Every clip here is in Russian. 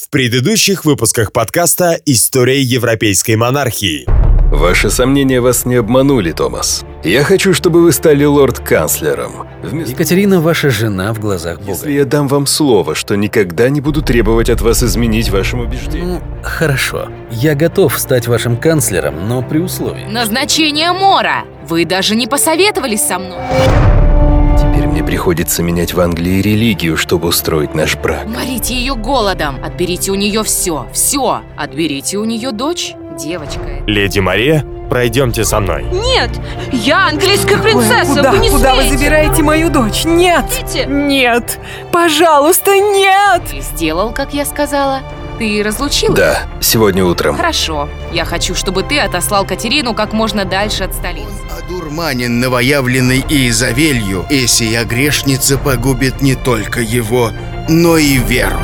В предыдущих выпусках подкаста «История европейской монархии». Ваши сомнения вас не обманули, Томас. Я хочу, чтобы вы стали лорд-канцлером. Вместо... Екатерина ваша жена в глазах Бога. Если я дам вам слово, что никогда не буду требовать от вас изменить вашим убеждениям. Ну, хорошо. Я готов стать вашим канцлером, но при условии. Назначение Мора! Вы даже не посоветовались со мной. Приходится менять в Англии религию, чтобы устроить наш брак. Морите ее голодом. Отберите у нее все. Все. Отберите у нее дочь. Девочка. Леди Мария, пройдемте со мной. Нет, я английская принцесса, Куда, вы не куда вы смеете. забираете мою дочь? Нет! Идите. Нет! Пожалуйста, нет! Ты сделал, как я сказала? Ты разлучил? Да, сегодня утром. Хорошо. Я хочу, чтобы ты отослал Катерину как можно дальше от столицы. Одурманен новоявленный Иезавелью, и сия грешница погубит не только его, но и веру.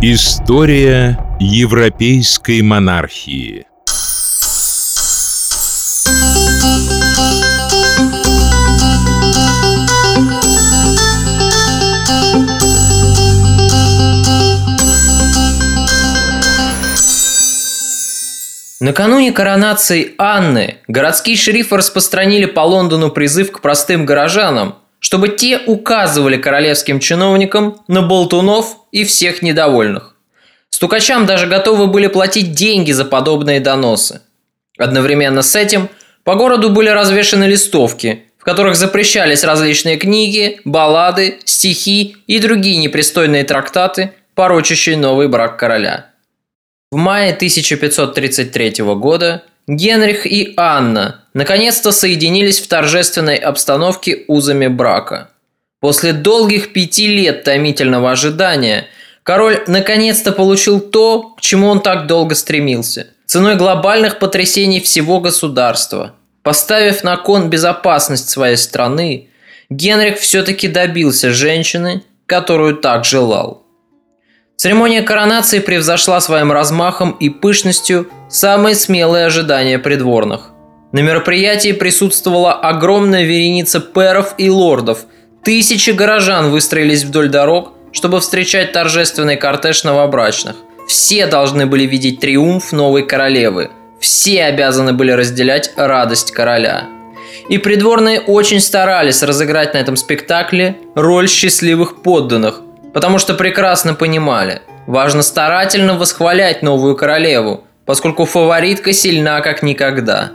История европейской монархии. Накануне коронации Анны городские шерифы распространили по Лондону призыв к простым горожанам, чтобы те указывали королевским чиновникам на болтунов и всех недовольных. Стукачам даже готовы были платить деньги за подобные доносы. Одновременно с этим по городу были развешаны листовки, в которых запрещались различные книги, баллады, стихи и другие непристойные трактаты, порочащие новый брак короля. В мае 1533 года Генрих и Анна наконец-то соединились в торжественной обстановке узами брака. После долгих пяти лет томительного ожидания король наконец-то получил то, к чему он так долго стремился – ценой глобальных потрясений всего государства. Поставив на кон безопасность своей страны, Генрих все-таки добился женщины, которую так желал. Церемония коронации превзошла своим размахом и пышностью самые смелые ожидания придворных. На мероприятии присутствовала огромная вереница пэров и лордов. Тысячи горожан выстроились вдоль дорог, чтобы встречать торжественный кортеж новобрачных. Все должны были видеть триумф новой королевы. Все обязаны были разделять радость короля. И придворные очень старались разыграть на этом спектакле роль счастливых подданных, потому что прекрасно понимали, важно старательно восхвалять новую королеву, поскольку фаворитка сильна как никогда.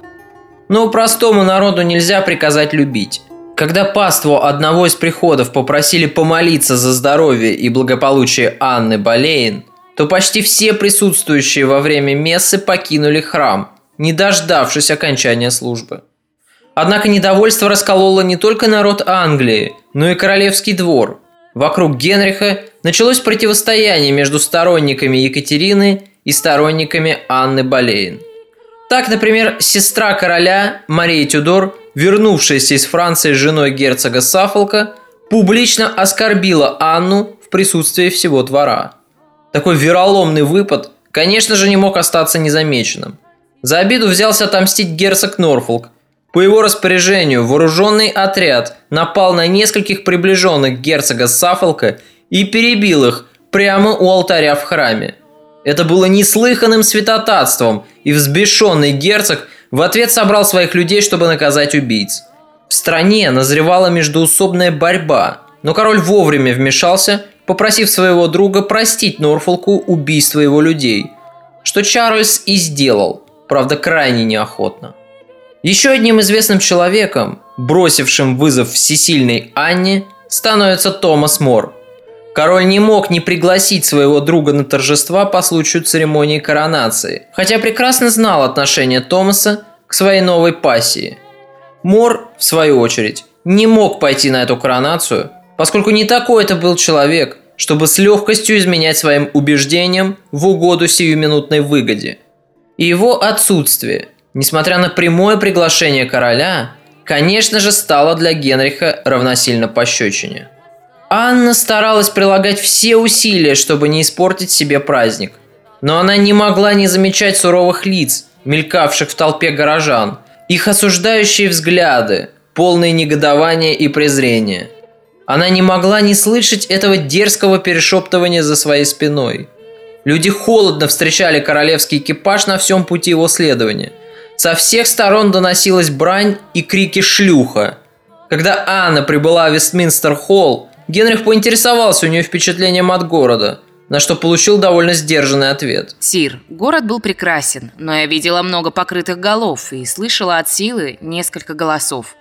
Но простому народу нельзя приказать любить. Когда паству одного из приходов попросили помолиться за здоровье и благополучие Анны Болейн, то почти все присутствующие во время мессы покинули храм, не дождавшись окончания службы. Однако недовольство раскололо не только народ Англии, но и королевский двор. Вокруг Генриха началось противостояние между сторонниками Екатерины и сторонниками Анны Болейн. Так, например, сестра короля Мария Тюдор, вернувшаяся из Франции с женой герцога Саффолка, публично оскорбила Анну в присутствии всего двора. Такой вероломный выпад, конечно же, не мог остаться незамеченным. За обиду взялся отомстить герцог Норфолк. По его распоряжению вооруженный отряд напал на нескольких приближенных герцога Саффолка и перебил их прямо у алтаря в храме. Это было неслыханным святотатством, и взбешенный герцог в ответ собрал своих людей, чтобы наказать убийц. В стране назревала междоусобная борьба, но король вовремя вмешался, попросив своего друга простить Норфолку убийство его людей, что Чарльз и сделал, правда крайне неохотно. Еще одним известным человеком, бросившим вызов всесильной Анне, становится Томас Мор. Король не мог не пригласить своего друга на торжества по случаю церемонии коронации, хотя прекрасно знал отношение Томаса к своей новой пассии. Мор, в свою очередь, не мог пойти на эту коронацию, поскольку не такой это был человек, чтобы с легкостью изменять своим убеждениям в угоду сиюминутной выгоде. И его отсутствие, несмотря на прямое приглашение короля, конечно же стало для Генриха равносильно пощечине. Анна старалась прилагать все усилия, чтобы не испортить себе праздник. Но она не могла не замечать суровых лиц, мелькавших в толпе горожан, их осуждающие взгляды, полные негодования и презрения. Она не могла не слышать этого дерзкого перешептывания за своей спиной. Люди холодно встречали королевский экипаж на всем пути его следования. Со всех сторон доносилась брань и крики «шлюха». Когда Анна прибыла в Вестминстер-холл, Генрих поинтересовался у нее впечатлением от города, на что получил довольно сдержанный ответ. Сир, город был прекрасен, но я видела много покрытых голов и слышала от силы несколько голосов.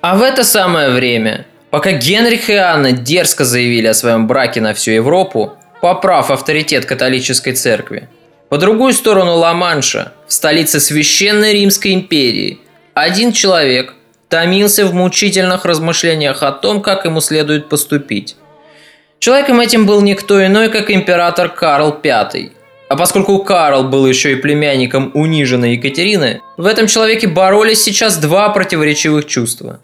А в это самое время, пока Генрих и Анна дерзко заявили о своем браке на всю Европу, поправ авторитет католической церкви, по другую сторону Ла-Манша, в столице Священной Римской империи, один человек томился в мучительных размышлениях о том, как ему следует поступить. Человеком этим был никто иной, как император Карл V. А поскольку Карл был еще и племянником униженной Екатерины, в этом человеке боролись сейчас два противоречивых чувства.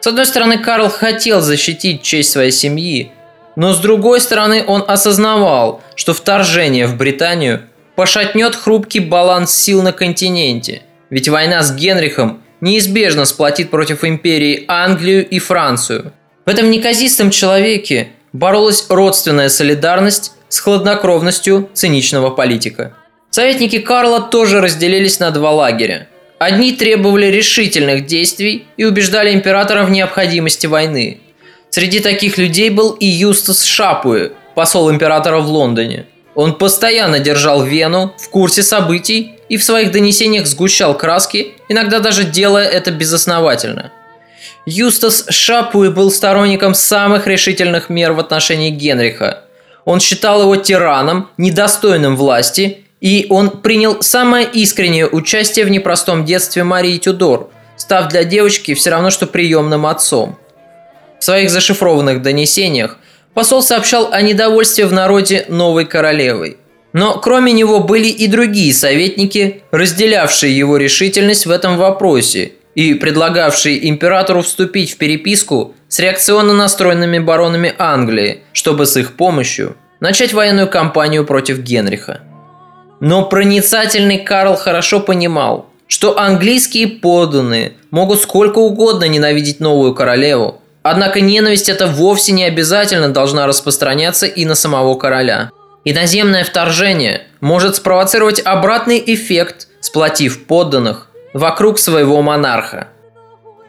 С одной стороны, Карл хотел защитить честь своей семьи, но с другой стороны, он осознавал, что вторжение в Британию пошатнет хрупкий баланс сил на континенте, ведь война с Генрихом неизбежно сплотит против империи Англию и Францию. В этом неказистом человеке боролась родственная солидарность с хладнокровностью циничного политика. Советники Карла тоже разделились на два лагеря. Одни требовали решительных действий и убеждали императора в необходимости войны. Среди таких людей был и Юстас Шапуэ, посол императора в Лондоне. Он постоянно держал Вену в курсе событий и в своих донесениях сгущал краски, иногда даже делая это безосновательно. Юстас Шапуи был сторонником самых решительных мер в отношении Генриха. Он считал его тираном, недостойным власти, и он принял самое искреннее участие в непростом детстве Марии Тюдор, став для девочки все равно, что приемным отцом. В своих зашифрованных донесениях посол сообщал о недовольстве в народе новой королевой – но кроме него были и другие советники, разделявшие его решительность в этом вопросе и предлагавшие императору вступить в переписку с реакционно настроенными баронами Англии, чтобы с их помощью начать военную кампанию против Генриха. Но проницательный Карл хорошо понимал, что английские подданные могут сколько угодно ненавидеть новую королеву, однако ненависть эта вовсе не обязательно должна распространяться и на самого короля – Иноземное вторжение может спровоцировать обратный эффект, сплотив подданных вокруг своего монарха.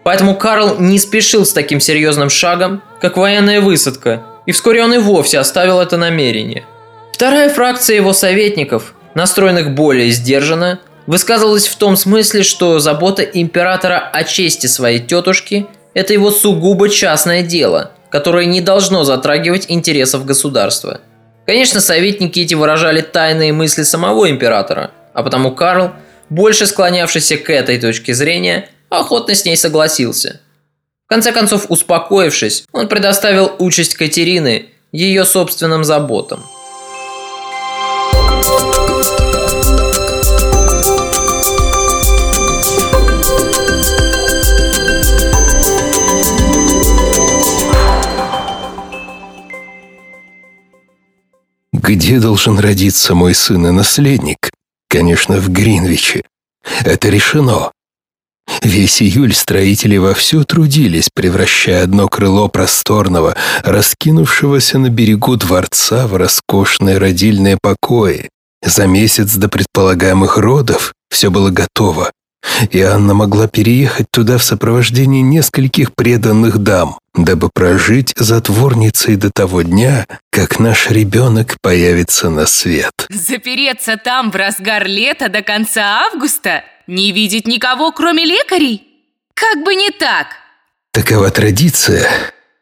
Поэтому Карл не спешил с таким серьезным шагом, как военная высадка, и вскоре он и вовсе оставил это намерение. Вторая фракция его советников, настроенных более сдержанно, высказывалась в том смысле, что забота императора о чести своей тетушки – это его сугубо частное дело, которое не должно затрагивать интересов государства – Конечно, советники эти выражали тайные мысли самого императора, а потому Карл, больше склонявшийся к этой точке зрения, охотно с ней согласился. В конце концов, успокоившись, он предоставил участь Катерины ее собственным заботам – Где должен родиться мой сын и наследник? Конечно, в Гринвиче. Это решено. Весь июль строители вовсю трудились, превращая одно крыло просторного, раскинувшегося на берегу дворца в роскошные родильные покои. За месяц до предполагаемых родов все было готово, и Анна могла переехать туда в сопровождении нескольких преданных дам, дабы прожить затворницей до того дня, как наш ребенок появится на свет. Запереться там в разгар лета до конца августа? Не видеть никого, кроме лекарей? Как бы не так! Такова традиция.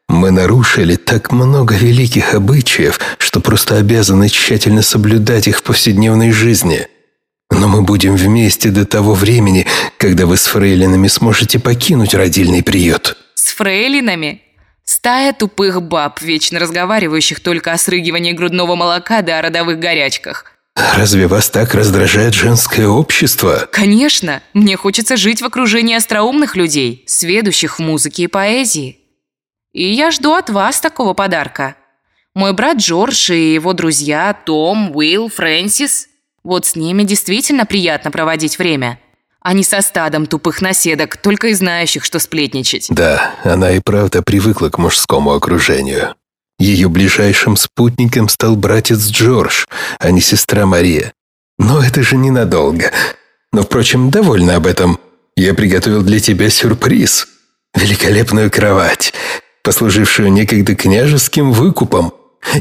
Мы нарушили так много великих обычаев, что просто обязаны тщательно соблюдать их в повседневной жизни – но мы будем вместе до того времени, когда вы с фрейлинами сможете покинуть родильный приют». «С фрейлинами?» Стая тупых баб, вечно разговаривающих только о срыгивании грудного молока да о родовых горячках. Разве вас так раздражает женское общество? Конечно. Мне хочется жить в окружении остроумных людей, сведущих в музыке и поэзии. И я жду от вас такого подарка. Мой брат Джордж и его друзья Том, Уилл, Фрэнсис вот с ними действительно приятно проводить время. а не со стадом тупых наседок, только и знающих, что сплетничать. Да, она и правда привыкла к мужскому окружению. Ее ближайшим спутником стал братец Джордж, а не сестра Мария. Но это же ненадолго. Но, впрочем, довольна об этом. Я приготовил для тебя сюрприз. Великолепную кровать, послужившую некогда княжеским выкупом.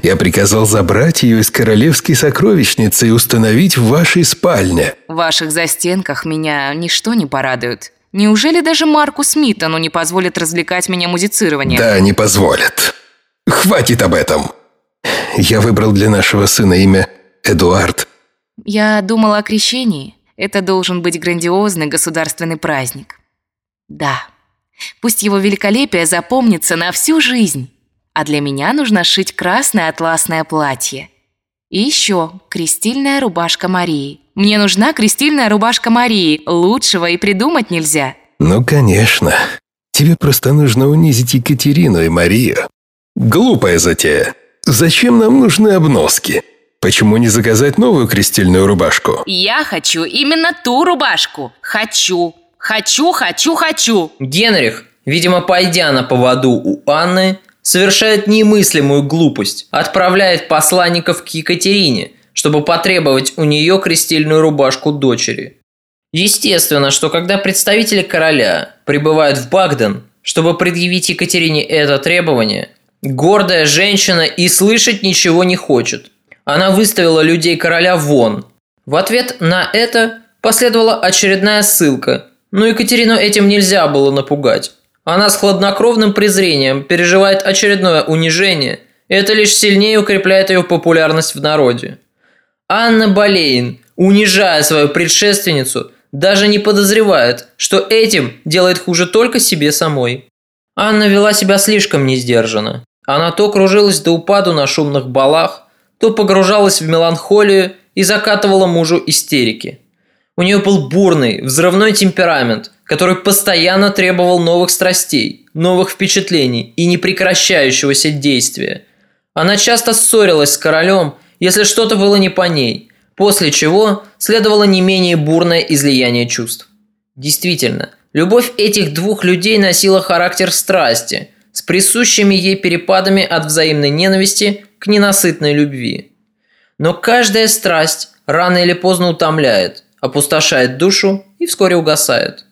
Я приказал забрать ее из королевской сокровищницы и установить в вашей спальне. В ваших застенках меня ничто не порадует. Неужели даже Марку Смитону не позволит развлекать меня музицированием? Да, не позволят. Хватит об этом. Я выбрал для нашего сына имя Эдуард. Я думала о крещении. Это должен быть грандиозный государственный праздник. Да, пусть его великолепие запомнится на всю жизнь. А для меня нужно шить красное атласное платье. И еще крестильная рубашка Марии. Мне нужна крестильная рубашка Марии. Лучшего и придумать нельзя. Ну, конечно. Тебе просто нужно унизить Екатерину и Марию. Глупая затея. Зачем нам нужны обноски? Почему не заказать новую крестильную рубашку? Я хочу именно ту рубашку. Хочу. Хочу, хочу, хочу. Генрих, видимо, пойдя на поводу у Анны, совершает немыслимую глупость. Отправляет посланников к Екатерине, чтобы потребовать у нее крестильную рубашку дочери. Естественно, что когда представители короля прибывают в Багден, чтобы предъявить Екатерине это требование, гордая женщина и слышать ничего не хочет. Она выставила людей короля вон. В ответ на это последовала очередная ссылка, но Екатерину этим нельзя было напугать. Она с хладнокровным презрением переживает очередное унижение, и это лишь сильнее укрепляет ее популярность в народе. Анна Болейн, унижая свою предшественницу, даже не подозревает, что этим делает хуже только себе самой. Анна вела себя слишком несдержанно. Она то кружилась до упаду на шумных балах, то погружалась в меланхолию и закатывала мужу истерики. У нее был бурный, взрывной темперамент, который постоянно требовал новых страстей, новых впечатлений и непрекращающегося действия. Она часто ссорилась с королем, если что-то было не по ней, после чего следовало не менее бурное излияние чувств. Действительно, любовь этих двух людей носила характер страсти, с присущими ей перепадами от взаимной ненависти к ненасытной любви. Но каждая страсть рано или поздно утомляет, опустошает душу и вскоре угасает.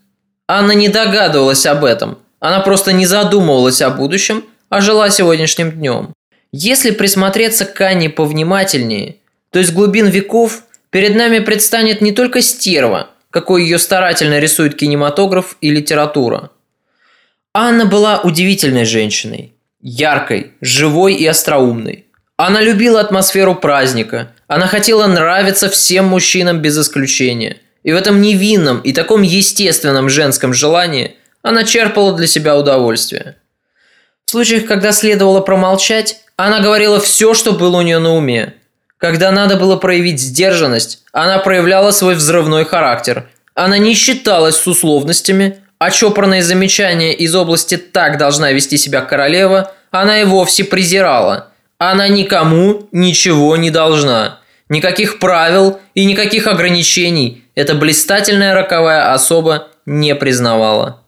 Анна не догадывалась об этом. Она просто не задумывалась о будущем, а жила сегодняшним днем. Если присмотреться к Анне повнимательнее, то из глубин веков перед нами предстанет не только стерва, какой ее старательно рисует кинематограф и литература. Анна была удивительной женщиной. Яркой, живой и остроумной. Она любила атмосферу праздника. Она хотела нравиться всем мужчинам без исключения. И в этом невинном и таком естественном женском желании она черпала для себя удовольствие. В случаях, когда следовало промолчать, она говорила все, что было у нее на уме. Когда надо было проявить сдержанность, она проявляла свой взрывной характер. Она не считалась с условностями, а чопорные замечания из области «так должна вести себя королева» она и вовсе презирала. Она никому ничего не должна. Никаких правил и никаких ограничений эта блистательная роковая особа не признавала.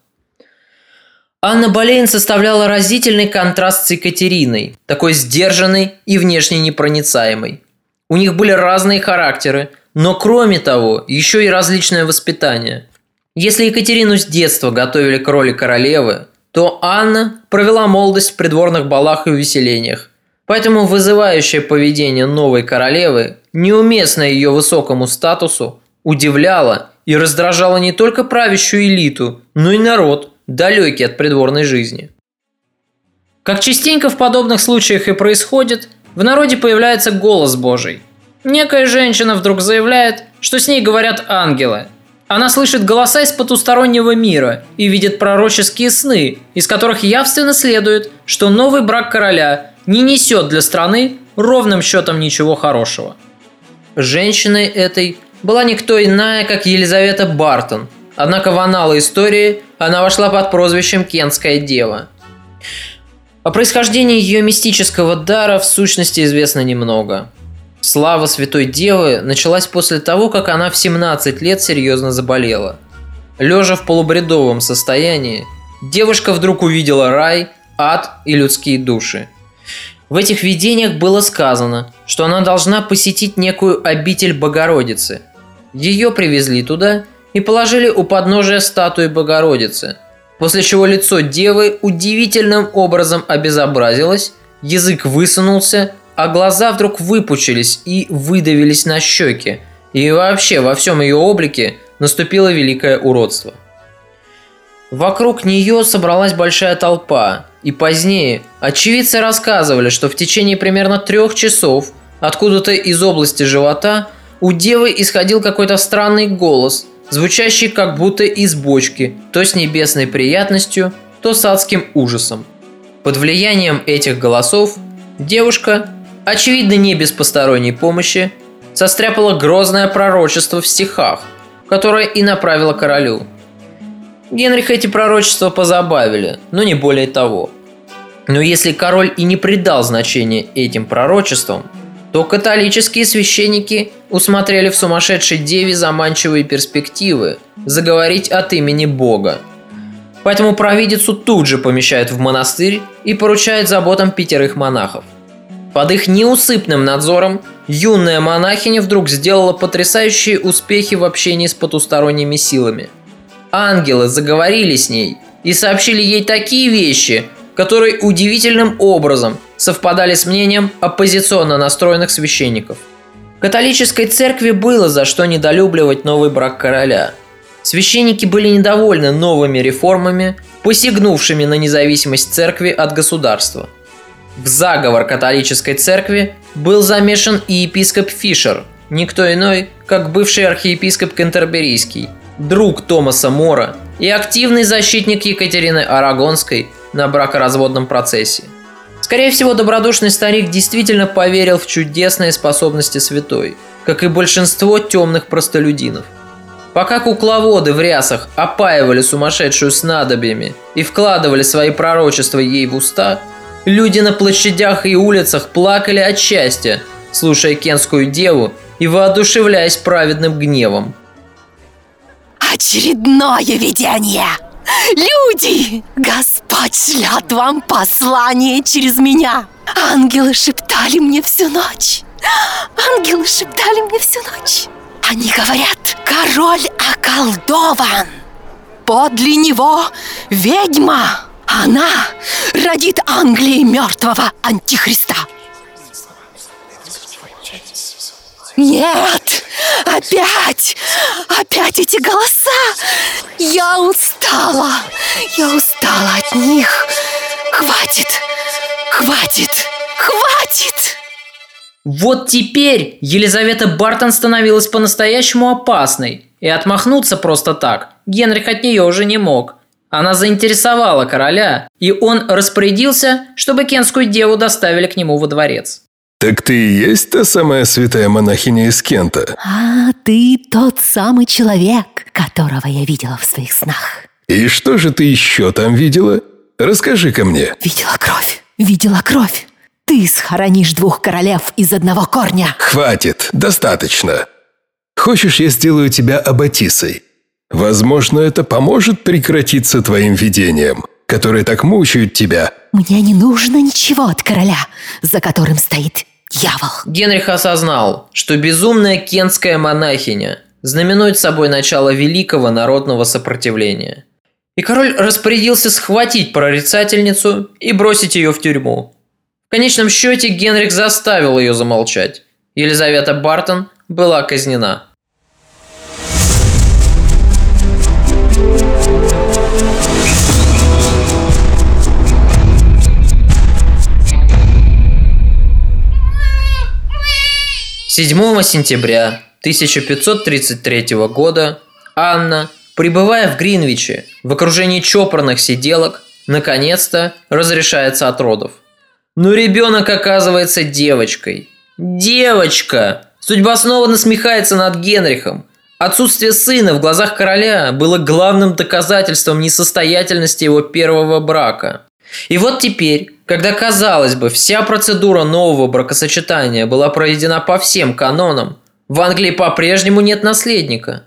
Анна Болейн составляла разительный контраст с Екатериной, такой сдержанной и внешне непроницаемой. У них были разные характеры, но кроме того, еще и различное воспитание. Если Екатерину с детства готовили к роли королевы, то Анна провела молодость в придворных балах и увеселениях. Поэтому вызывающее поведение новой королевы, неуместное ее высокому статусу, удивляло и раздражало не только правящую элиту, но и народ, далекий от придворной жизни. Как частенько в подобных случаях и происходит, в народе появляется голос Божий. Некая женщина вдруг заявляет, что с ней говорят ангелы. Она слышит голоса из потустороннего мира и видит пророческие сны, из которых явственно следует, что новый брак короля не несет для страны ровным счетом ничего хорошего. Женщиной этой была никто иная, как Елизавета Бартон. Однако в аналы истории она вошла под прозвищем Кентская дева. О происхождении ее мистического дара в сущности известно немного. Слава Святой Девы началась после того, как она в 17 лет серьезно заболела. Лежа в полубредовом состоянии, девушка вдруг увидела рай, ад и людские души. В этих видениях было сказано, что она должна посетить некую обитель Богородицы. Ее привезли туда и положили у подножия статуи Богородицы, после чего лицо девы удивительным образом обезобразилось, язык высунулся, а глаза вдруг выпучились и выдавились на щеки, и вообще во всем ее облике наступило великое уродство. Вокруг нее собралась большая толпа, и позднее очевидцы рассказывали, что в течение примерно трех часов откуда-то из области живота у девы исходил какой-то странный голос, звучащий как будто из бочки, то с небесной приятностью, то с адским ужасом. Под влиянием этих голосов девушка, очевидно не без посторонней помощи, состряпала грозное пророчество в стихах, которое и направила королю. Генриха эти пророчества позабавили, но не более того. Но если король и не придал значения этим пророчествам, то католические священники усмотрели в сумасшедшей деве заманчивые перспективы заговорить от имени Бога. Поэтому провидицу тут же помещают в монастырь и поручают заботам пятерых монахов. Под их неусыпным надзором юная монахиня вдруг сделала потрясающие успехи в общении с потусторонними силами. Ангелы заговорили с ней и сообщили ей такие вещи, которые удивительным образом совпадали с мнением оппозиционно настроенных священников. Католической церкви было за что недолюбливать новый брак короля. Священники были недовольны новыми реформами, посягнувшими на независимость церкви от государства. В заговор католической церкви был замешан и епископ Фишер, никто иной, как бывший архиепископ Кентерберийский, друг Томаса Мора и активный защитник Екатерины Арагонской на бракоразводном процессе. Скорее всего, добродушный старик действительно поверил в чудесные способности святой, как и большинство темных простолюдинов. Пока кукловоды в рясах опаивали сумасшедшую снадобьями и вкладывали свои пророчества ей в уста, люди на площадях и улицах плакали от счастья, слушая кенскую деву и воодушевляясь праведным гневом. Очередное видение! Люди! Господь шлет вам послание через меня! Ангелы шептали мне всю ночь! Ангелы шептали мне всю ночь! Они говорят, король околдован! Подле него ведьма! Она родит Англии мертвого антихриста! Нет! Опять! Опять эти голоса! Я устала! Я устала от них! Хватит! Хватит! Хватит! Вот теперь Елизавета Бартон становилась по-настоящему опасной, и отмахнуться просто так Генрих от нее уже не мог. Она заинтересовала короля, и он распорядился, чтобы кенскую деву доставили к нему во дворец. Так ты и есть та самая святая монахиня из Кента? А ты тот самый человек, которого я видела в своих снах. И что же ты еще там видела? Расскажи-ка мне. Видела кровь, видела кровь. Ты схоронишь двух королев из одного корня. Хватит, достаточно. Хочешь, я сделаю тебя аббатисой? Возможно, это поможет прекратиться твоим видением, которые так мучают тебя. Мне не нужно ничего от короля, за которым стоит дьявол. Генрих осознал, что безумная кентская монахиня знаменует собой начало великого народного сопротивления. И король распорядился схватить прорицательницу и бросить ее в тюрьму. В конечном счете Генрих заставил ее замолчать. Елизавета Бартон была казнена. Седьмого сентября 1533 года Анна, пребывая в Гринвиче в окружении чопорных сиделок, наконец-то разрешается от родов. Но ребенок оказывается девочкой. Девочка! Судьба снова насмехается над Генрихом. Отсутствие сына в глазах короля было главным доказательством несостоятельности его первого брака. И вот теперь, когда, казалось бы, вся процедура нового бракосочетания была проведена по всем канонам, в Англии по-прежнему нет наследника.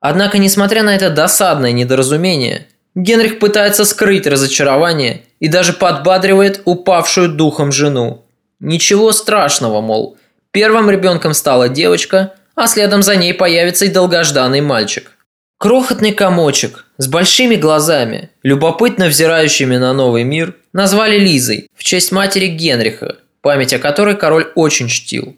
Однако, несмотря на это досадное недоразумение, Генрих пытается скрыть разочарование и даже подбадривает упавшую духом жену. Ничего страшного, мол, первым ребенком стала девочка, а следом за ней появится и долгожданный мальчик. Крохотный комочек с большими глазами, любопытно взирающими на новый мир, назвали Лизой в честь матери Генриха, память о которой король очень чтил.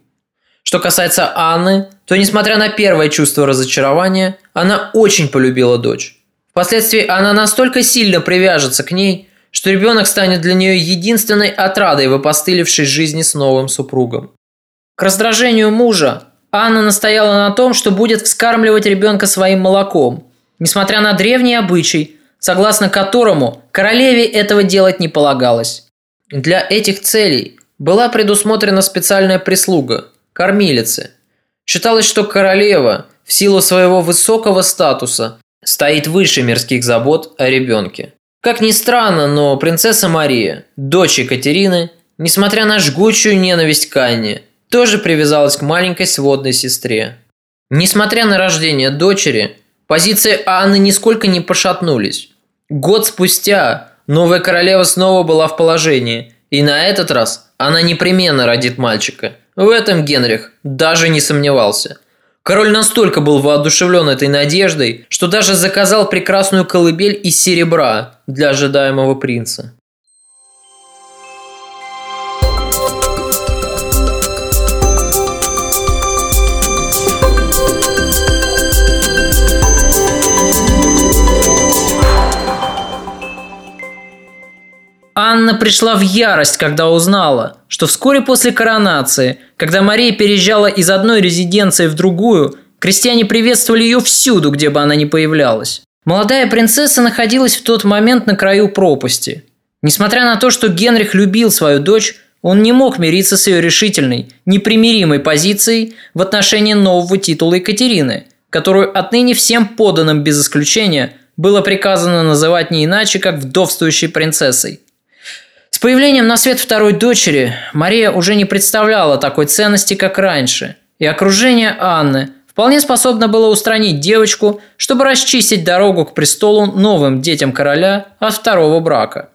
Что касается Анны, то несмотря на первое чувство разочарования, она очень полюбила дочь. Впоследствии она настолько сильно привяжется к ней, что ребенок станет для нее единственной отрадой в опостылевшей жизни с новым супругом. К раздражению мужа Анна настояла на том, что будет вскармливать ребенка своим молоком, несмотря на древний обычай, согласно которому королеве этого делать не полагалось. Для этих целей была предусмотрена специальная прислуга – кормилицы. Считалось, что королева, в силу своего высокого статуса, стоит выше мирских забот о ребенке. Как ни странно, но принцесса Мария, дочь Екатерины, несмотря на жгучую ненависть к Анне, тоже привязалась к маленькой сводной сестре. Несмотря на рождение дочери, позиции Анны нисколько не пошатнулись. Год спустя новая королева снова была в положении, и на этот раз она непременно родит мальчика. В этом Генрих даже не сомневался – Король настолько был воодушевлен этой надеждой, что даже заказал прекрасную колыбель из серебра для ожидаемого принца. Анна пришла в ярость, когда узнала, что вскоре после коронации, когда Мария переезжала из одной резиденции в другую, крестьяне приветствовали ее всюду, где бы она ни появлялась. Молодая принцесса находилась в тот момент на краю пропасти. Несмотря на то, что Генрих любил свою дочь, он не мог мириться с ее решительной, непримиримой позицией в отношении нового титула Екатерины, которую отныне всем поданным без исключения было приказано называть не иначе, как вдовствующей принцессой – с появлением на свет второй дочери Мария уже не представляла такой ценности, как раньше, и окружение Анны вполне способно было устранить девочку, чтобы расчистить дорогу к престолу новым детям короля от второго брака.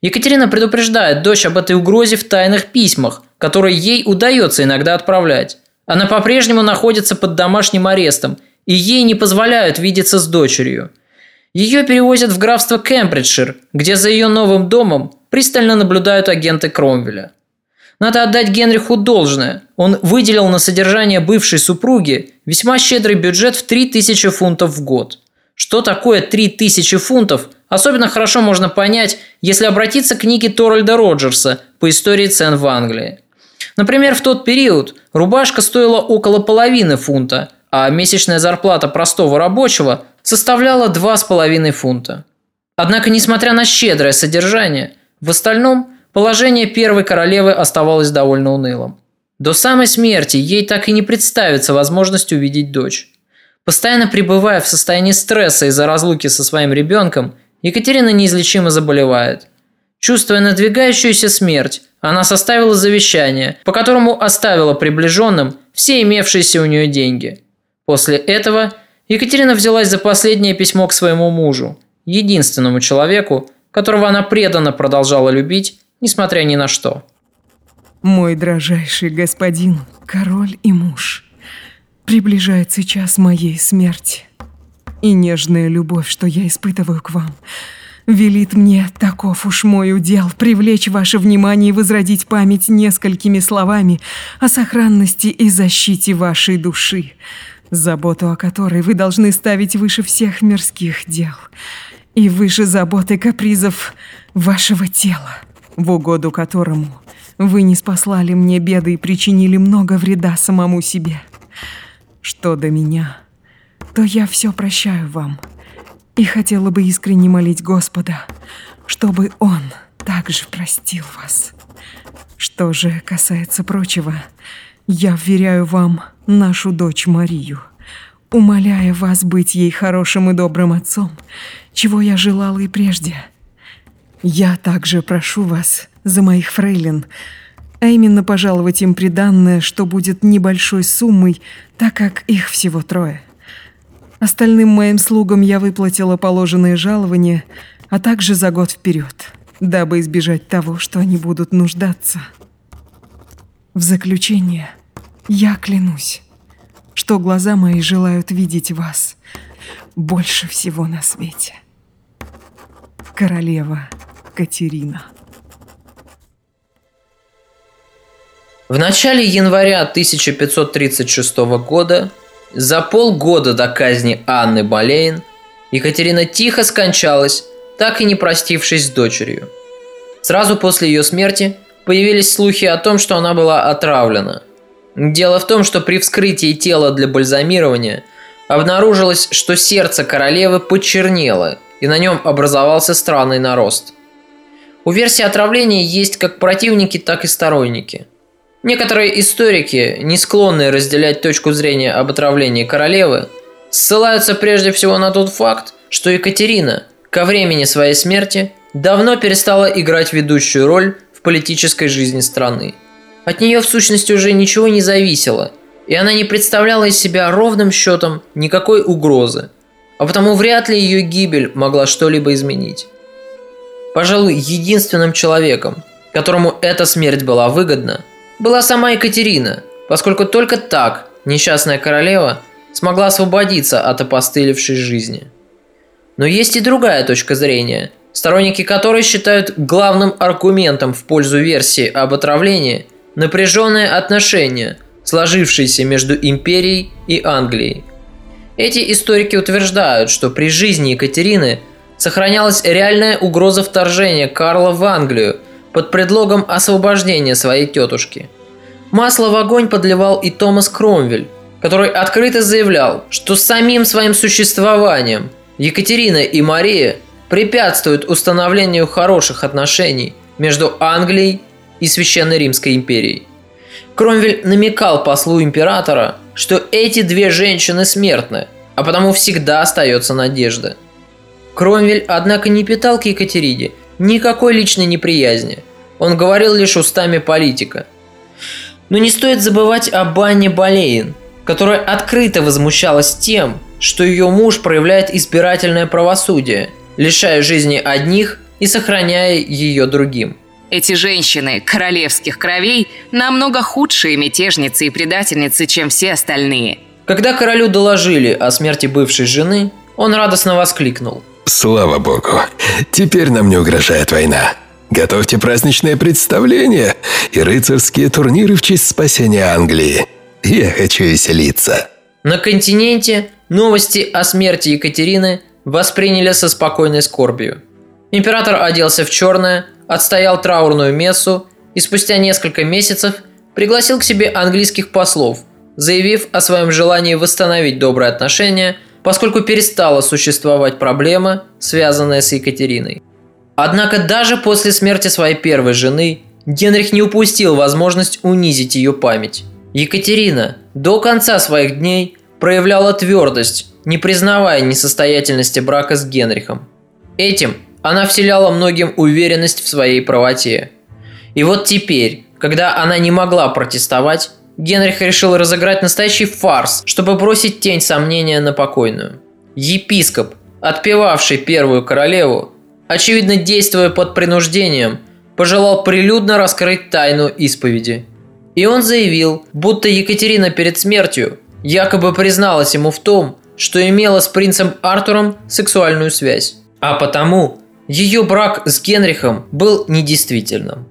Екатерина предупреждает дочь об этой угрозе в тайных письмах, которые ей удается иногда отправлять. Она по-прежнему находится под домашним арестом, и ей не позволяют видеться с дочерью. Ее перевозят в графство Кембриджшир, где за ее новым домом пристально наблюдают агенты Кромвеля. Надо отдать Генриху должное. Он выделил на содержание бывшей супруги весьма щедрый бюджет в 3000 фунтов в год. Что такое 3000 фунтов, особенно хорошо можно понять, если обратиться к книге Торальда Роджерса по истории цен в Англии. Например, в тот период рубашка стоила около половины фунта, а месячная зарплата простого рабочего составляла 2,5 фунта. Однако, несмотря на щедрое содержание, в остальном, положение первой королевы оставалось довольно унылым. До самой смерти ей так и не представится возможность увидеть дочь. Постоянно пребывая в состоянии стресса из-за разлуки со своим ребенком, Екатерина неизлечимо заболевает. Чувствуя надвигающуюся смерть, она составила завещание, по которому оставила приближенным все имевшиеся у нее деньги. После этого Екатерина взялась за последнее письмо к своему мужу, единственному человеку, которого она преданно продолжала любить, несмотря ни на что. Мой дрожайший господин, король и муж, приближается час моей смерти. И нежная любовь, что я испытываю к вам, велит мне, таков уж мой удел, привлечь ваше внимание и возродить память несколькими словами о сохранности и защите вашей души, заботу о которой вы должны ставить выше всех мирских дел – и выше заботы капризов вашего тела, в угоду которому вы не спаслали мне беды и причинили много вреда самому себе. Что до меня, то я все прощаю вам и хотела бы искренне молить Господа, чтобы Он также простил вас. Что же касается прочего, я вверяю вам нашу дочь Марию, умоляя вас быть ей хорошим и добрым отцом чего я желала и прежде. Я также прошу вас за моих фрейлин, а именно пожаловать им приданное, что будет небольшой суммой, так как их всего трое. Остальным моим слугам я выплатила положенные жалования, а также за год вперед, дабы избежать того, что они будут нуждаться. В заключение, я клянусь, что глаза мои желают видеть вас больше всего на свете. Королева Катерина. В начале января 1536 года, за полгода до казни Анны Болейн, Екатерина тихо скончалась, так и не простившись с дочерью. Сразу после ее смерти появились слухи о том, что она была отравлена. Дело в том, что при вскрытии тела для бальзамирования обнаружилось, что сердце королевы почернело, и на нем образовался странный нарост. У версии отравления есть как противники, так и сторонники – Некоторые историки, не склонные разделять точку зрения об отравлении королевы, ссылаются прежде всего на тот факт, что Екатерина ко времени своей смерти давно перестала играть ведущую роль в политической жизни страны. От нее в сущности уже ничего не зависело, и она не представляла из себя ровным счетом никакой угрозы, а потому вряд ли ее гибель могла что-либо изменить. Пожалуй, единственным человеком, которому эта смерть была выгодна – была сама Екатерина, поскольку только так несчастная королева смогла освободиться от опостылевшей жизни. Но есть и другая точка зрения, сторонники которой считают главным аргументом в пользу версии об отравлении напряженные отношения, сложившиеся между империей и Англией. Эти историки утверждают, что при жизни Екатерины сохранялась реальная угроза вторжения Карла в Англию – под предлогом освобождения своей тетушки. Масло в огонь подливал и Томас Кромвель, который открыто заявлял, что самим своим существованием Екатерина и Мария препятствуют установлению хороших отношений между Англией и Священной Римской империей. Кромвель намекал послу императора, что эти две женщины смертны, а потому всегда остается надежда. Кромвель, однако, не питал к Екатерине Никакой личной неприязни. Он говорил лишь устами политика. Но не стоит забывать об Анне Болейн, которая открыто возмущалась тем, что ее муж проявляет избирательное правосудие, лишая жизни одних и сохраняя ее другим. Эти женщины королевских кровей намного худшие мятежницы и предательницы, чем все остальные. Когда королю доложили о смерти бывшей жены, он радостно воскликнул. Слава богу, теперь нам не угрожает война. Готовьте праздничное представление и рыцарские турниры в честь спасения Англии. Я хочу веселиться. На континенте новости о смерти Екатерины восприняли со спокойной скорбью. Император оделся в черное, отстоял траурную мессу и спустя несколько месяцев пригласил к себе английских послов, заявив о своем желании восстановить добрые отношения – поскольку перестала существовать проблема, связанная с Екатериной. Однако даже после смерти своей первой жены Генрих не упустил возможность унизить ее память. Екатерина до конца своих дней проявляла твердость, не признавая несостоятельности брака с Генрихом. Этим она вселяла многим уверенность в своей правоте. И вот теперь, когда она не могла протестовать, Генрих решил разыграть настоящий фарс, чтобы бросить тень сомнения на покойную. Епископ, отпевавший первую королеву, очевидно действуя под принуждением, пожелал прилюдно раскрыть тайну исповеди. И он заявил, будто Екатерина перед смертью якобы призналась ему в том, что имела с принцем Артуром сексуальную связь. А потому ее брак с Генрихом был недействительным.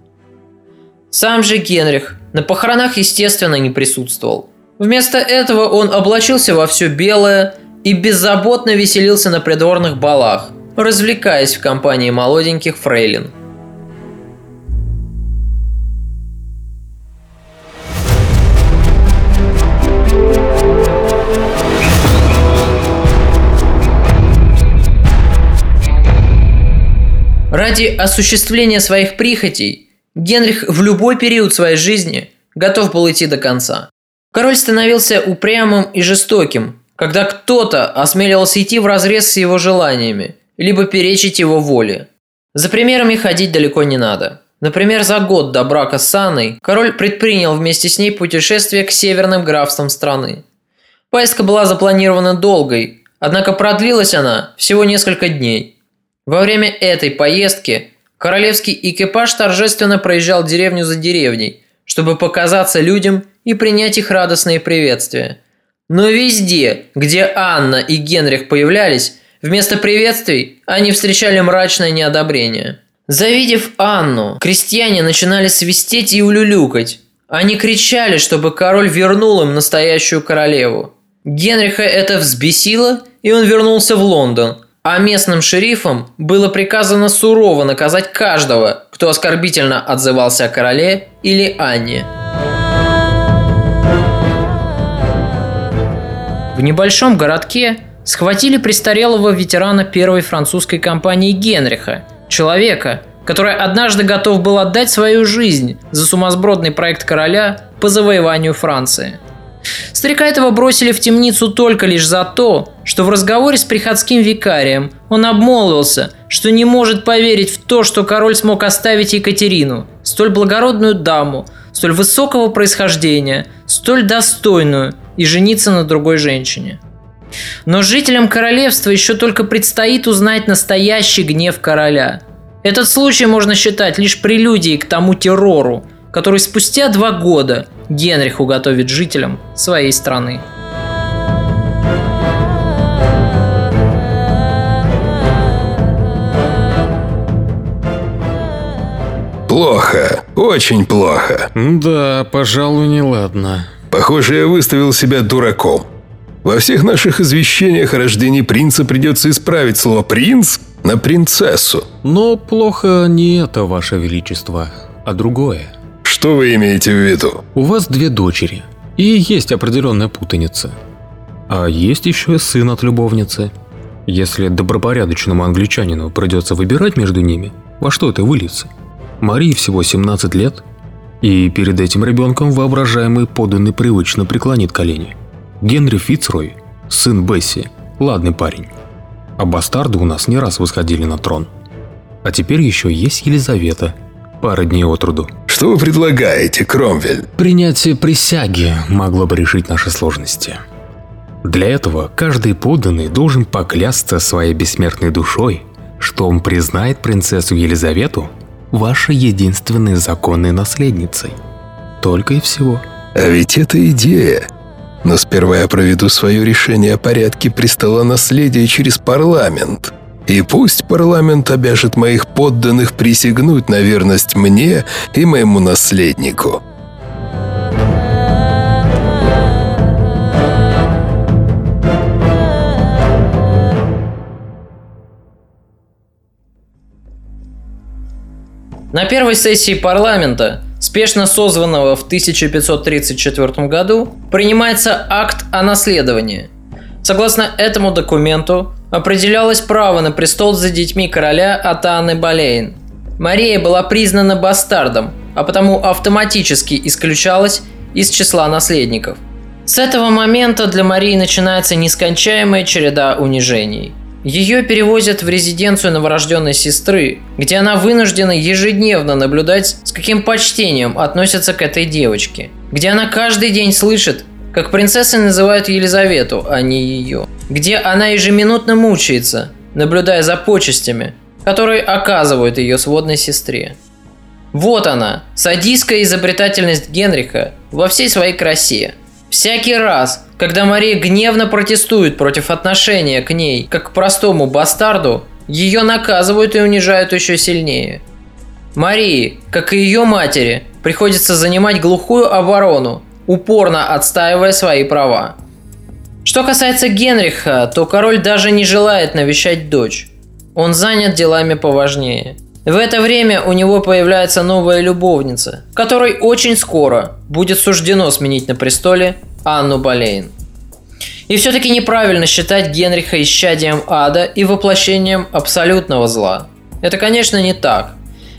Сам же Генрих на похоронах, естественно, не присутствовал. Вместо этого он облачился во все белое и беззаботно веселился на придворных балах, развлекаясь в компании молоденьких фрейлин. Ради осуществления своих прихотей Генрих в любой период своей жизни готов был идти до конца. Король становился упрямым и жестоким, когда кто-то осмеливался идти в разрез с его желаниями, либо перечить его воле. За примерами ходить далеко не надо. Например, за год до брака с Анной король предпринял вместе с ней путешествие к северным графствам страны. Поездка была запланирована долгой, Однако продлилась она всего несколько дней. Во время этой поездки королевский экипаж торжественно проезжал деревню за деревней, чтобы показаться людям и принять их радостные приветствия. Но везде, где Анна и Генрих появлялись, вместо приветствий они встречали мрачное неодобрение. Завидев Анну, крестьяне начинали свистеть и улюлюкать. Они кричали, чтобы король вернул им настоящую королеву. Генриха это взбесило, и он вернулся в Лондон, а местным шерифам было приказано сурово наказать каждого, кто оскорбительно отзывался о короле или Анне. В небольшом городке схватили престарелого ветерана первой французской компании Генриха, человека, который однажды готов был отдать свою жизнь за сумасбродный проект короля по завоеванию Франции. Старика этого бросили в темницу только лишь за то, что в разговоре с приходским викарием он обмолвился, что не может поверить в то, что король смог оставить Екатерину, столь благородную даму, столь высокого происхождения, столь достойную, и жениться на другой женщине. Но жителям королевства еще только предстоит узнать настоящий гнев короля. Этот случай можно считать лишь прелюдией к тому террору, который спустя два года Генрих уготовит жителям своей страны. Плохо, очень плохо. Да, пожалуй, неладно. Похоже, я выставил себя дураком. Во всех наших извещениях о рождении принца придется исправить слово «принц» на «принцессу». Но плохо не это, ваше величество, а другое. Что вы имеете в виду? У вас две дочери, и есть определенная путаница. А есть еще и сын от любовницы. Если добропорядочному англичанину придется выбирать между ними, во что это выльется? Марии всего 17 лет, и перед этим ребенком воображаемый поданный привычно преклонит колени. Генри Фицрой, сын Бесси, ладный парень. А бастарды у нас не раз восходили на трон. А теперь еще есть Елизавета, пара дней от роду. Что вы предлагаете, Кромвель? Принятие присяги могло бы решить наши сложности. Для этого каждый подданный должен поклясться своей бессмертной душой, что он признает принцессу Елизавету вашей единственной законной наследницей. Только и всего. А ведь это идея. Но сперва я проведу свое решение о порядке престола наследия через парламент. И пусть парламент обяжет моих подданных присягнуть на верность мне и моему наследнику. На первой сессии парламента, спешно созванного в 1534 году, принимается акт о наследовании. Согласно этому документу, определялось право на престол за детьми короля от Анны Болейн. Мария была признана бастардом, а потому автоматически исключалась из числа наследников. С этого момента для Марии начинается нескончаемая череда унижений – ее перевозят в резиденцию новорожденной сестры, где она вынуждена ежедневно наблюдать, с каким почтением относятся к этой девочке. Где она каждый день слышит, как принцессы называют Елизавету, а не ее. Где она ежеминутно мучается, наблюдая за почестями, которые оказывают ее сводной сестре. Вот она, садистская изобретательность Генриха во всей своей красе. Всякий раз, когда Мария гневно протестует против отношения к ней, как к простому бастарду, ее наказывают и унижают еще сильнее. Марии, как и ее матери, приходится занимать глухую оборону, упорно отстаивая свои права. Что касается Генриха, то король даже не желает навещать дочь. Он занят делами поважнее. В это время у него появляется новая любовница, которой очень скоро будет суждено сменить на престоле Анну Болейн. И все-таки неправильно считать Генриха исчадием ада и воплощением абсолютного зла. Это, конечно, не так.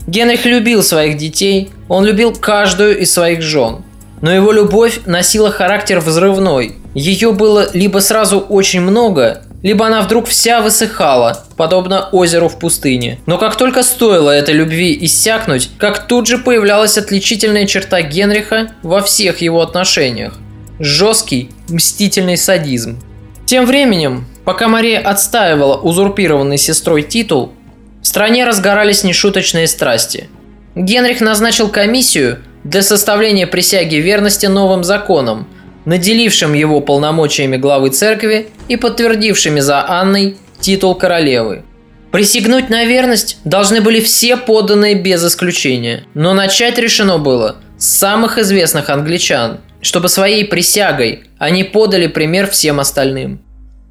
Генрих любил своих детей, он любил каждую из своих жен. Но его любовь носила характер взрывной. Ее было либо сразу очень много, либо она вдруг вся высыхала, подобно озеру в пустыне. Но как только стоило этой любви иссякнуть, как тут же появлялась отличительная черта Генриха во всех его отношениях жесткий, мстительный садизм. Тем временем Пока Мария отстаивала узурпированный сестрой титул, в стране разгорались нешуточные страсти. Генрих назначил комиссию для составления присяги верности новым законам, наделившим его полномочиями главы церкви и подтвердившими за Анной титул королевы. Присягнуть на верность должны были все подданные без исключения, но начать решено было с самых известных англичан, чтобы своей присягой они подали пример всем остальным.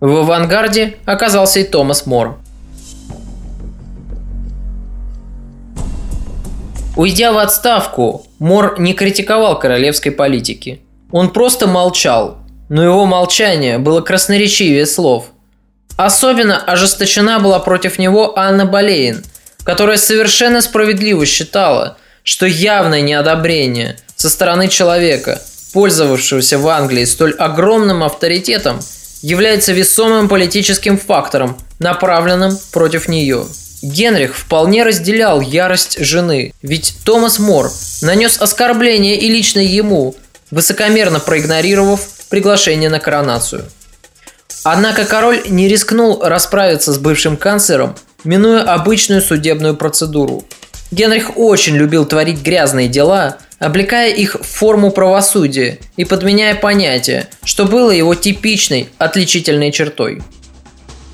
В авангарде оказался и Томас Мор. Уйдя в отставку, Мор не критиковал королевской политики. Он просто молчал, но его молчание было красноречивее слов – Особенно ожесточена была против него Анна Болейн, которая совершенно справедливо считала, что явное неодобрение со стороны человека, пользовавшегося в Англии столь огромным авторитетом, является весомым политическим фактором, направленным против нее. Генрих вполне разделял ярость жены, ведь Томас Мор нанес оскорбление и лично ему, высокомерно проигнорировав приглашение на коронацию – Однако король не рискнул расправиться с бывшим канцлером, минуя обычную судебную процедуру. Генрих очень любил творить грязные дела, облекая их в форму правосудия и подменяя понятия, что было его типичной отличительной чертой.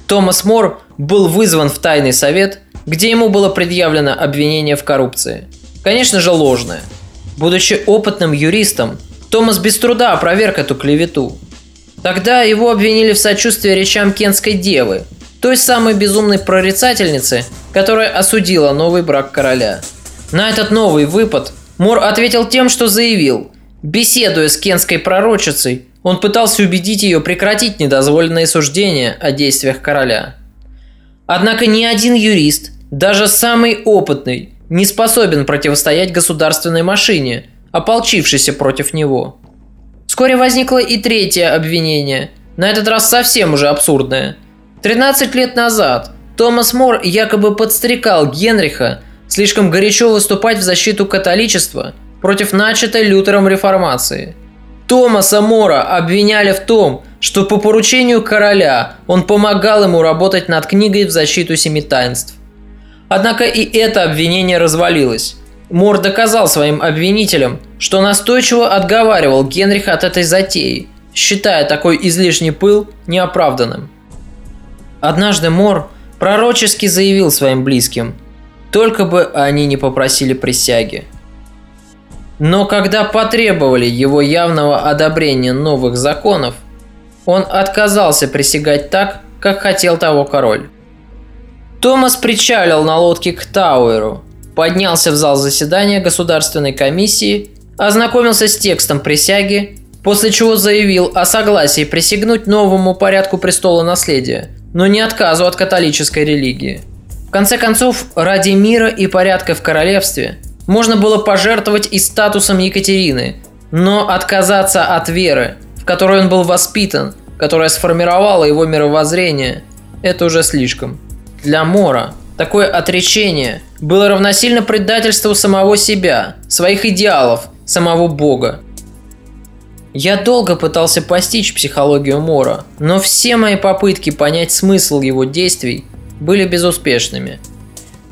Томас Мор был вызван в тайный совет, где ему было предъявлено обвинение в коррупции. Конечно же ложное. Будучи опытным юристом, Томас без труда опроверг эту клевету. Тогда его обвинили в сочувствии речам Кенской девы, той самой безумной прорицательницы, которая осудила новый брак короля. На этот новый выпад Мор ответил тем, что заявил. Беседуя с кенской пророчицей, он пытался убедить ее прекратить недозволенные суждения о действиях короля. Однако ни один юрист, даже самый опытный, не способен противостоять государственной машине, ополчившейся против него. Вскоре возникло и третье обвинение, на этот раз совсем уже абсурдное. 13 лет назад Томас Мор якобы подстрекал Генриха слишком горячо выступать в защиту католичества против начатой Лютером реформации. Томаса Мора обвиняли в том, что по поручению короля он помогал ему работать над книгой в защиту семи таинств. Однако и это обвинение развалилось. Мор доказал своим обвинителям, что настойчиво отговаривал Генриха от этой затеи, считая такой излишний пыл неоправданным. Однажды Мор пророчески заявил своим близким, только бы они не попросили присяги. Но когда потребовали его явного одобрения новых законов, он отказался присягать так, как хотел того король. Томас причалил на лодке к Тауэру, поднялся в зал заседания Государственной комиссии, ознакомился с текстом присяги, после чего заявил о согласии присягнуть новому порядку престола наследия, но не отказу от католической религии. В конце концов, ради мира и порядка в королевстве можно было пожертвовать и статусом Екатерины, но отказаться от веры, в которой он был воспитан, которая сформировала его мировоззрение, это уже слишком. Для Мора Такое отречение было равносильно предательству самого себя, своих идеалов, самого Бога. Я долго пытался постичь психологию Мора, но все мои попытки понять смысл его действий были безуспешными.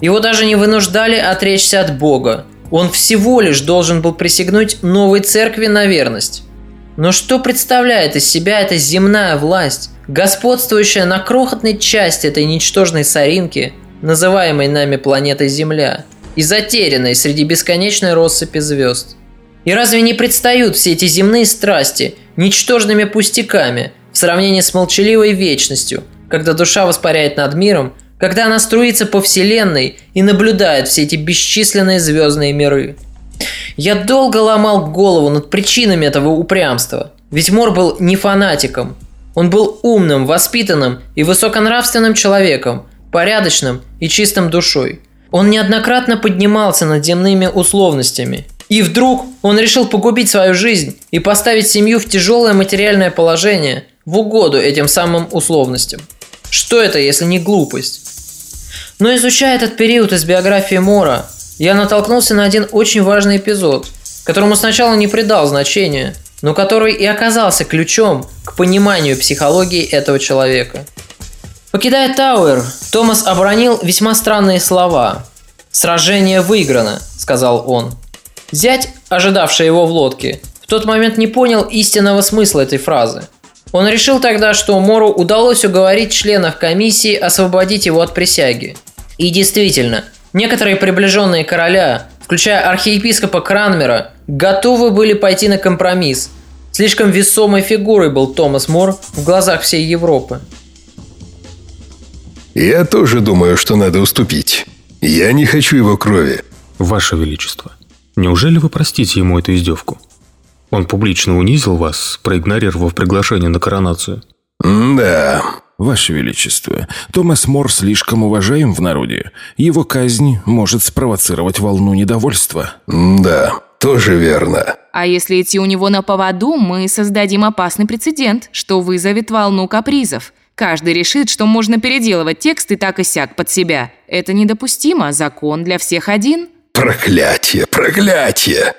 Его даже не вынуждали отречься от Бога. Он всего лишь должен был присягнуть новой церкви на верность. Но что представляет из себя эта земная власть, господствующая на крохотной части этой ничтожной соринки – называемой нами планетой Земля, и затерянной среди бесконечной россыпи звезд. И разве не предстают все эти земные страсти ничтожными пустяками в сравнении с молчаливой вечностью, когда душа воспаряет над миром, когда она струится по Вселенной и наблюдает все эти бесчисленные звездные миры? Я долго ломал голову над причинами этого упрямства, ведь Мор был не фанатиком. Он был умным, воспитанным и высоконравственным человеком, порядочным и чистым душой. Он неоднократно поднимался над земными условностями. И вдруг он решил погубить свою жизнь и поставить семью в тяжелое материальное положение в угоду этим самым условностям. Что это, если не глупость? Но изучая этот период из биографии Мора, я натолкнулся на один очень важный эпизод, которому сначала не придал значения, но который и оказался ключом к пониманию психологии этого человека – Покидая Тауэр, Томас обронил весьма странные слова. «Сражение выиграно», — сказал он. Зять, ожидавший его в лодке, в тот момент не понял истинного смысла этой фразы. Он решил тогда, что Мору удалось уговорить членов комиссии освободить его от присяги. И действительно, некоторые приближенные короля, включая архиепископа Кранмера, готовы были пойти на компромисс. Слишком весомой фигурой был Томас Мор в глазах всей Европы. Я тоже думаю, что надо уступить. Я не хочу его крови. Ваше Величество, неужели вы простите ему эту издевку? Он публично унизил вас, проигнорировав приглашение на коронацию. Да. Ваше Величество, Томас Мор слишком уважаем в народе. Его казнь может спровоцировать волну недовольства. Да, тоже верно. А если идти у него на поводу, мы создадим опасный прецедент, что вызовет волну капризов. Каждый решит, что можно переделывать текст и так и сяк под себя. Это недопустимо, закон для всех один. Проклятие, проклятие!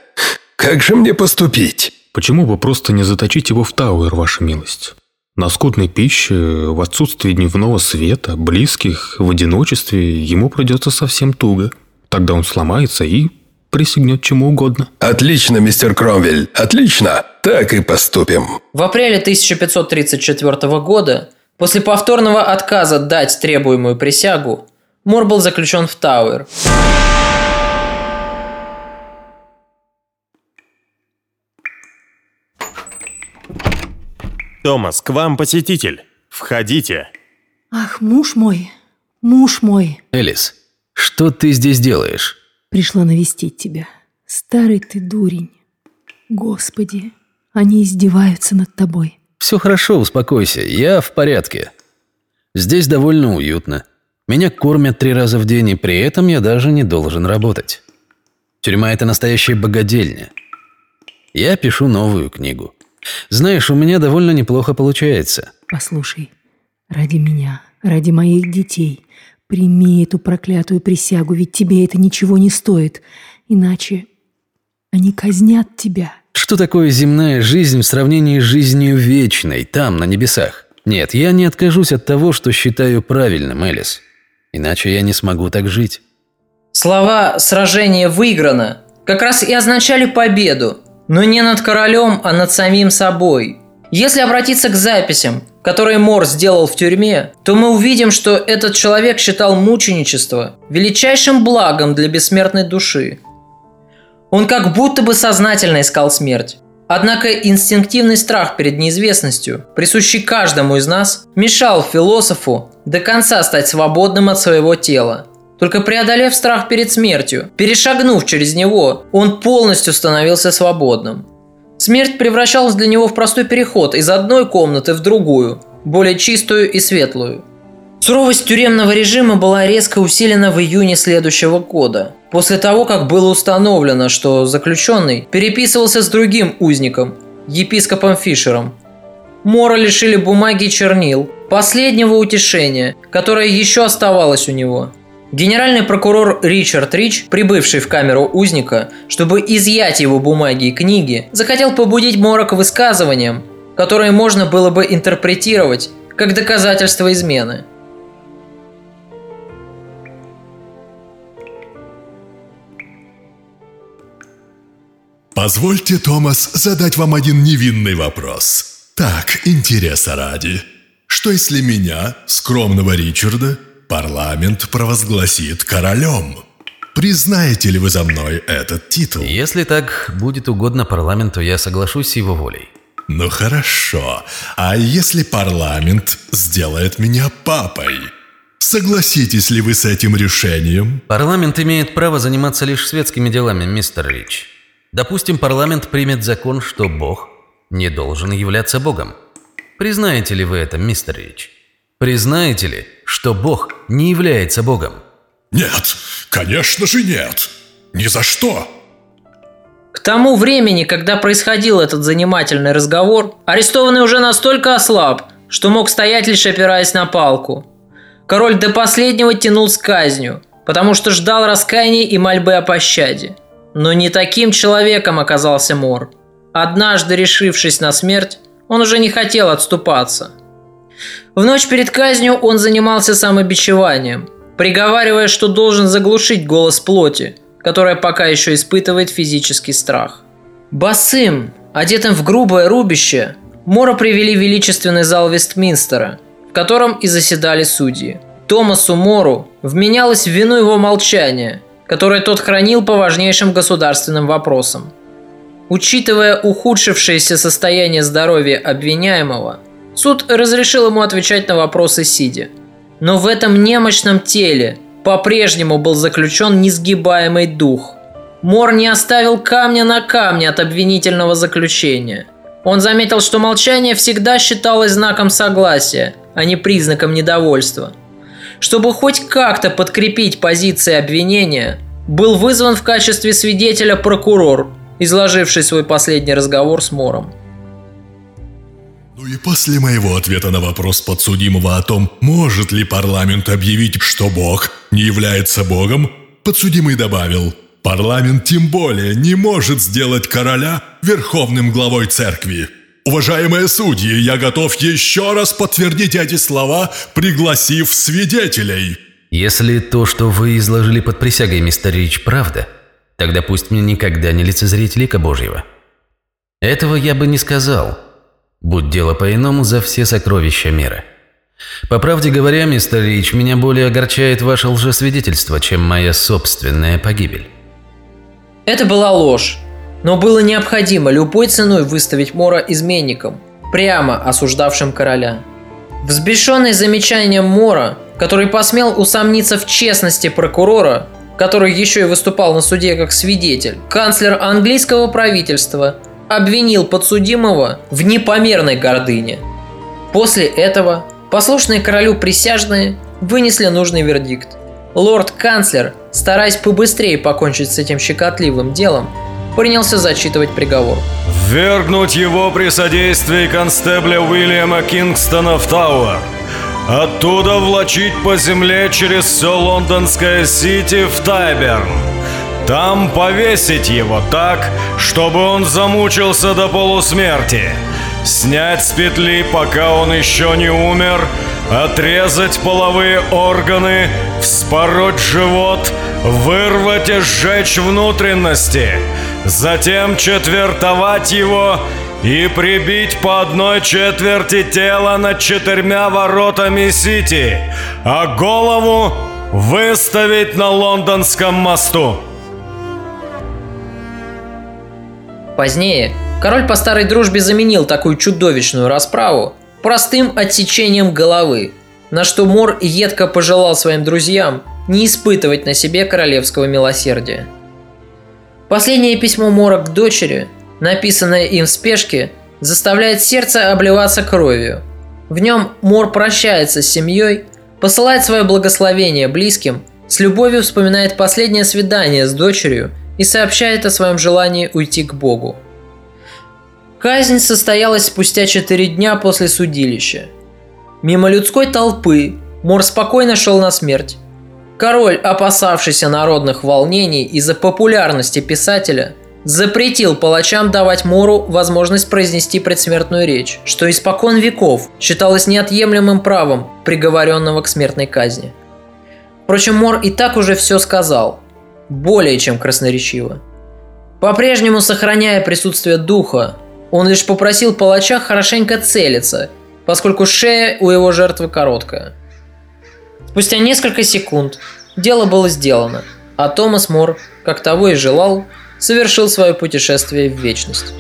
Как же мне поступить? Почему бы просто не заточить его в Тауэр, ваша милость? На скудной пище, в отсутствии дневного света, близких, в одиночестве ему придется совсем туго. Тогда он сломается и присягнет чему угодно. Отлично, мистер Кромвель, отлично. Так и поступим. В апреле 1534 года, после повторного отказа дать требуемую присягу, Мор был заключен в Тауэр. Томас, к вам посетитель. Входите. Ах, муж мой, муж мой. Элис, что ты здесь делаешь? Пришла навестить тебя. Старый ты дурень. Господи, они издеваются над тобой. Все хорошо, успокойся, я в порядке. Здесь довольно уютно. Меня кормят три раза в день, и при этом я даже не должен работать. Тюрьма – это настоящая богадельня. Я пишу новую книгу. Знаешь, у меня довольно неплохо получается. Послушай, ради меня, ради моих детей, прими эту проклятую присягу, ведь тебе это ничего не стоит. Иначе они казнят тебя. Что такое земная жизнь в сравнении с жизнью вечной, там, на небесах? Нет, я не откажусь от того, что считаю правильным, Элис. Иначе я не смогу так жить. Слова «сражение выиграно» как раз и означали победу, но не над королем, а над самим собой. Если обратиться к записям, которые Мор сделал в тюрьме, то мы увидим, что этот человек считал мученичество величайшим благом для бессмертной души. Он как будто бы сознательно искал смерть. Однако инстинктивный страх перед неизвестностью, присущий каждому из нас, мешал философу до конца стать свободным от своего тела. Только преодолев страх перед смертью, перешагнув через него, он полностью становился свободным. Смерть превращалась для него в простой переход из одной комнаты в другую, более чистую и светлую. Суровость тюремного режима была резко усилена в июне следующего года, после того, как было установлено, что заключенный переписывался с другим узником, епископом Фишером. Мора лишили бумаги и чернил, последнего утешения, которое еще оставалось у него – Генеральный прокурор Ричард Рич, прибывший в камеру узника, чтобы изъять его бумаги и книги, захотел побудить Мора к высказываниям, которые можно было бы интерпретировать как доказательство измены. Позвольте, Томас, задать вам один невинный вопрос. Так, интереса ради. Что если меня, скромного Ричарда, парламент провозгласит королем? Признаете ли вы за мной этот титул? Если так будет угодно парламенту, я соглашусь с его волей. Ну хорошо. А если парламент сделает меня папой? Согласитесь ли вы с этим решением? Парламент имеет право заниматься лишь светскими делами, мистер Рич. Допустим, парламент примет закон, что Бог не должен являться Богом. Признаете ли вы это, мистер Рич? Признаете ли, что Бог не является Богом? Нет, конечно же нет. Ни за что. К тому времени, когда происходил этот занимательный разговор, арестованный уже настолько ослаб, что мог стоять лишь опираясь на палку. Король до последнего тянул с казнью, потому что ждал раскаяния и мольбы о пощаде. Но не таким человеком оказался Мор. Однажды решившись на смерть, он уже не хотел отступаться. В ночь перед казнью он занимался самобичеванием, приговаривая, что должен заглушить голос плоти, которая пока еще испытывает физический страх. Басым, одетым в грубое рубище, Мора привели в величественный зал Вестминстера, в котором и заседали судьи. Томасу Мору вменялось в вину его молчания, которое тот хранил по важнейшим государственным вопросам. Учитывая ухудшившееся состояние здоровья обвиняемого, суд разрешил ему отвечать на вопросы сидя. Но в этом немощном теле по-прежнему был заключен несгибаемый дух. Мор не оставил камня на камне от обвинительного заключения. Он заметил, что молчание всегда считалось знаком согласия, а не признаком недовольства. Чтобы хоть как-то подкрепить позиции обвинения, был вызван в качестве свидетеля прокурор, изложивший свой последний разговор с Мором. Ну и после моего ответа на вопрос подсудимого о том, может ли парламент объявить, что Бог не является Богом, подсудимый добавил, парламент тем более не может сделать короля верховным главой церкви. Уважаемые судьи, я готов еще раз подтвердить эти слова, пригласив свидетелей. Если то, что вы изложили под присягой, мистер Рич, правда, тогда пусть мне никогда не лицезреть лика Божьего. Этого я бы не сказал, будь дело по-иному за все сокровища мира. По правде говоря, мистер Рич, меня более огорчает ваше лжесвидетельство, чем моя собственная погибель. Это была ложь, но было необходимо любой ценой выставить Мора изменником, прямо осуждавшим короля. Взбешенный замечанием Мора, который посмел усомниться в честности прокурора, который еще и выступал на суде как свидетель, канцлер английского правительства обвинил подсудимого в непомерной гордыне. После этого послушные королю присяжные вынесли нужный вердикт. Лорд-канцлер, стараясь побыстрее покончить с этим щекотливым делом, принялся зачитывать приговор. Ввергнуть его при содействии констебля Уильяма Кингстона в Тауэр. Оттуда влочить по земле через все лондонское сити в Тайберн. Там повесить его так, чтобы он замучился до полусмерти. Снять с петли, пока он еще не умер, отрезать половые органы, вспороть живот, вырвать и сжечь внутренности, затем четвертовать его и прибить по одной четверти тела над четырьмя воротами Сити, а голову выставить на лондонском мосту. Позднее король по старой дружбе заменил такую чудовищную расправу простым отсечением головы, на что Мор едко пожелал своим друзьям не испытывать на себе королевского милосердия. Последнее письмо Мора к дочери, написанное им в спешке, заставляет сердце обливаться кровью. В нем Мор прощается с семьей, посылает свое благословение близким, с любовью вспоминает последнее свидание с дочерью – и сообщает о своем желании уйти к Богу. Казнь состоялась спустя четыре дня после судилища. Мимо людской толпы Мор спокойно шел на смерть. Король, опасавшийся народных волнений из-за популярности писателя, запретил палачам давать Мору возможность произнести предсмертную речь, что испокон веков считалось неотъемлемым правом приговоренного к смертной казни. Впрочем, Мор и так уже все сказал, более чем красноречиво. По-прежнему сохраняя присутствие духа, он лишь попросил палача хорошенько целиться, поскольку шея у его жертвы короткая. Спустя несколько секунд дело было сделано, а Томас Мор, как того и желал, совершил свое путешествие в вечность.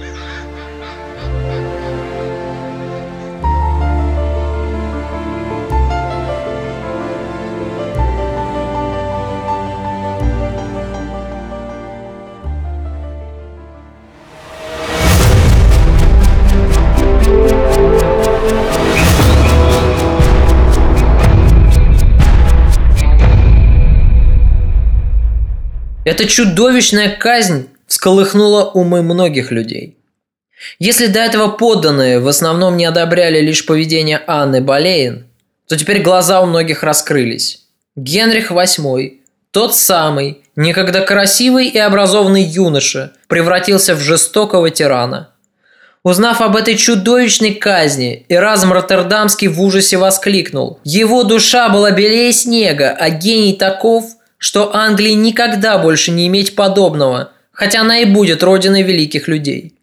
Эта чудовищная казнь всколыхнула умы многих людей. Если до этого подданные в основном не одобряли лишь поведение Анны Болейн, то теперь глаза у многих раскрылись. Генрих VIII, тот самый, некогда красивый и образованный юноша, превратился в жестокого тирана. Узнав об этой чудовищной казни, Эразм Роттердамский в ужасе воскликнул. Его душа была белее снега, а гений таков, что Англии никогда больше не иметь подобного, хотя она и будет родиной великих людей.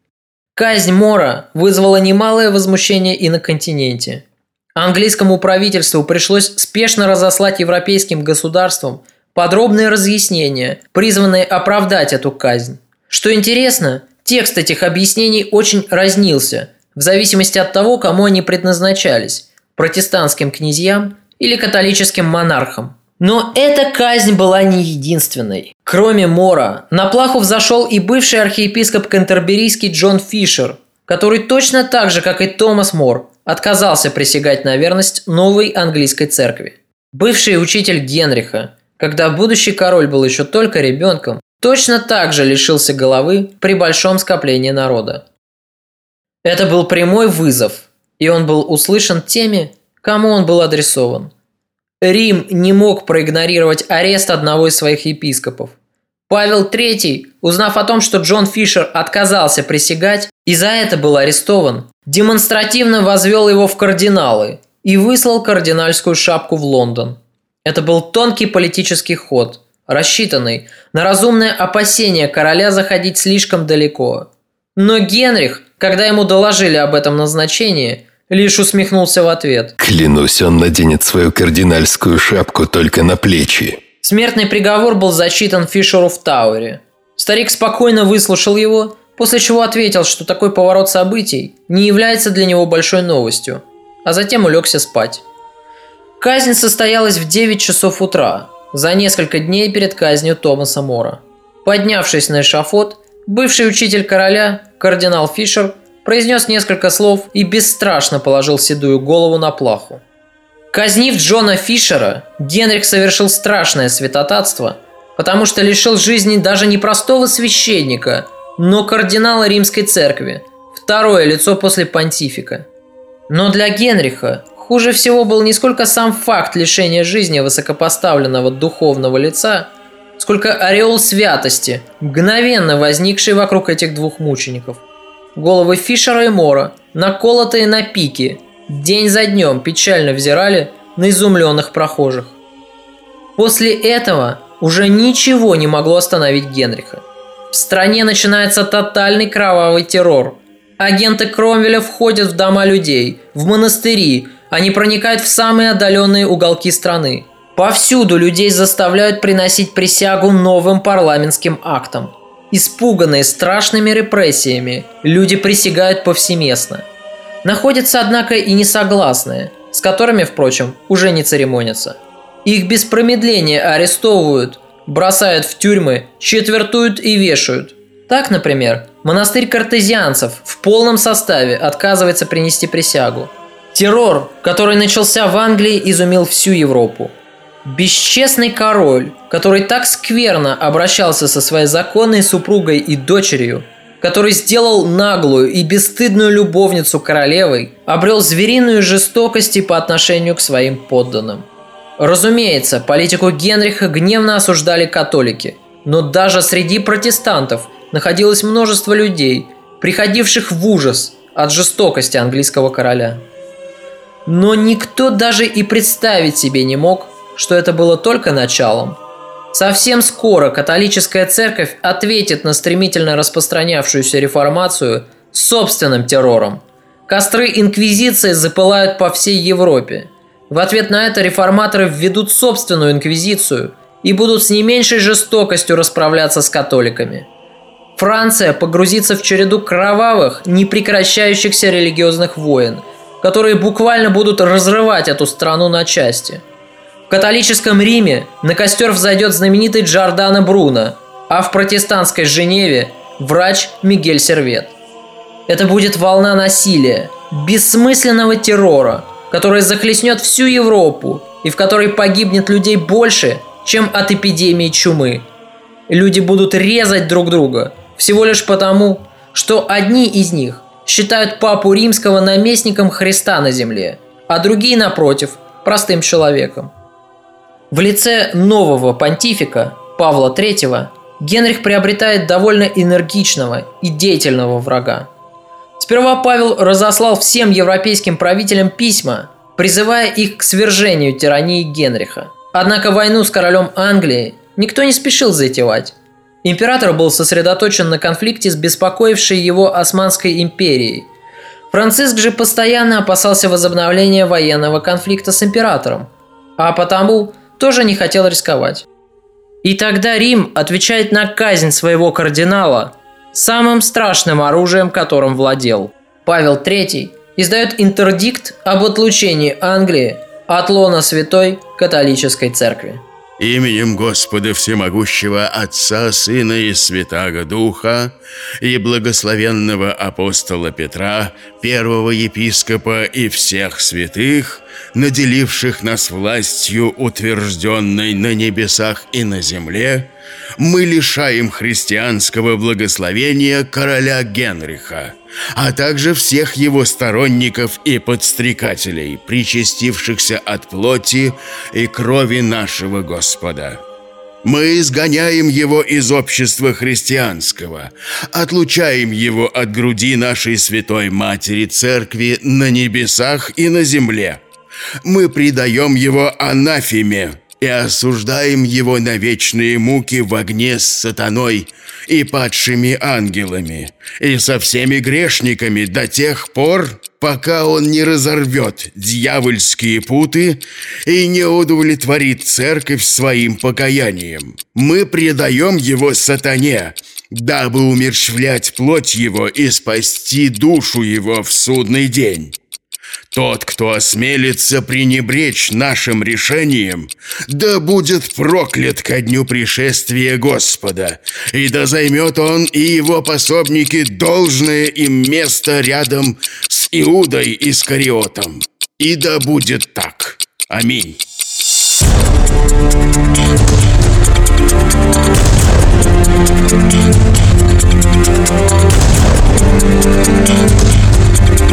Казнь Мора вызвала немалое возмущение и на континенте. Английскому правительству пришлось спешно разослать европейским государствам подробные разъяснения, призванные оправдать эту казнь. Что интересно, текст этих объяснений очень разнился, в зависимости от того, кому они предназначались – протестантским князьям или католическим монархам. Но эта казнь была не единственной. Кроме Мора, на плаху взошел и бывший архиепископ Кентерберийский Джон Фишер, который точно так же, как и Томас Мор, отказался присягать на верность новой английской церкви. Бывший учитель Генриха, когда будущий король был еще только ребенком, точно так же лишился головы при большом скоплении народа. Это был прямой вызов, и он был услышан теми, кому он был адресован – Рим не мог проигнорировать арест одного из своих епископов. Павел III, узнав о том, что Джон Фишер отказался присягать и за это был арестован, демонстративно возвел его в кардиналы и выслал кардинальскую шапку в Лондон. Это был тонкий политический ход, рассчитанный на разумное опасение короля заходить слишком далеко. Но Генрих, когда ему доложили об этом назначении, Лишь усмехнулся в ответ. Клянусь, он наденет свою кардинальскую шапку только на плечи. Смертный приговор был зачитан Фишеру в Тауэре. Старик спокойно выслушал его, после чего ответил, что такой поворот событий не является для него большой новостью, а затем улегся спать. Казнь состоялась в 9 часов утра, за несколько дней перед казнью Томаса Мора. Поднявшись на эшафот, бывший учитель короля, кардинал Фишер, произнес несколько слов и бесстрашно положил седую голову на плаху. Казнив Джона Фишера, Генрих совершил страшное святотатство, потому что лишил жизни даже не простого священника, но кардинала Римской Церкви, второе лицо после понтифика. Но для Генриха хуже всего был не сколько сам факт лишения жизни высокопоставленного духовного лица, сколько ореол святости, мгновенно возникший вокруг этих двух мучеников – Головы Фишера и Мора, наколотые на пики, день за днем печально взирали на изумленных прохожих. После этого уже ничего не могло остановить Генриха. В стране начинается тотальный кровавый террор. Агенты Кромвеля входят в дома людей, в монастыри, они проникают в самые отдаленные уголки страны. Повсюду людей заставляют приносить присягу новым парламентским актам – Испуганные страшными репрессиями, люди присягают повсеместно. Находятся, однако, и несогласные, с которыми, впрочем, уже не церемонятся. Их без промедления арестовывают, бросают в тюрьмы, четвертуют и вешают. Так, например, монастырь картезианцев в полном составе отказывается принести присягу. Террор, который начался в Англии, изумил всю Европу. Бесчестный король, который так скверно обращался со своей законной супругой и дочерью, который сделал наглую и бесстыдную любовницу королевой, обрел звериную жестокость по отношению к своим подданным. Разумеется, политику Генриха гневно осуждали католики, но даже среди протестантов находилось множество людей, приходивших в ужас от жестокости английского короля. Но никто даже и представить себе не мог, что это было только началом. Совсем скоро католическая церковь ответит на стремительно распространявшуюся реформацию собственным террором. Костры инквизиции запылают по всей Европе. В ответ на это реформаторы введут собственную инквизицию и будут с не меньшей жестокостью расправляться с католиками. Франция погрузится в череду кровавых, непрекращающихся религиозных войн, которые буквально будут разрывать эту страну на части – католическом Риме на костер взойдет знаменитый Джордано Бруно, а в протестантской Женеве – врач Мигель Сервет. Это будет волна насилия, бессмысленного террора, которая захлестнет всю Европу и в которой погибнет людей больше, чем от эпидемии чумы. Люди будут резать друг друга всего лишь потому, что одни из них считают папу римского наместником Христа на земле, а другие, напротив, простым человеком. В лице нового понтифика Павла III Генрих приобретает довольно энергичного и деятельного врага. Сперва Павел разослал всем европейским правителям письма, призывая их к свержению тирании Генриха. Однако войну с королем Англии никто не спешил затевать. Император был сосредоточен на конфликте с беспокоившей его Османской империей. Франциск же постоянно опасался возобновления военного конфликта с императором, а потому тоже не хотел рисковать. И тогда Рим отвечает на казнь своего кардинала самым страшным оружием, которым владел. Павел III издает интердикт об отлучении Англии от лона Святой Католической Церкви. Именем Господа Всемогущего Отца, Сына и Святаго Духа и благословенного апостола Петра, первого епископа и всех святых, наделивших нас властью, утвержденной на небесах и на земле, мы лишаем христианского благословения короля Генриха, а также всех его сторонников и подстрекателей, причастившихся от плоти и крови нашего Господа. Мы изгоняем его из общества христианского, отлучаем его от груди нашей Святой Матери Церкви на небесах и на земле. Мы предаем его анафеме, и осуждаем его на вечные муки в огне с сатаной и падшими ангелами, и со всеми грешниками до тех пор, пока он не разорвет дьявольские путы и не удовлетворит церковь своим покаянием. Мы предаем его сатане, дабы умерщвлять плоть его и спасти душу его в судный день. Тот, кто осмелится пренебречь нашим решением, да будет проклят ко дню пришествия Господа, и да займет он и его пособники должное им место рядом с Иудой Искариотом. И да будет так. Аминь.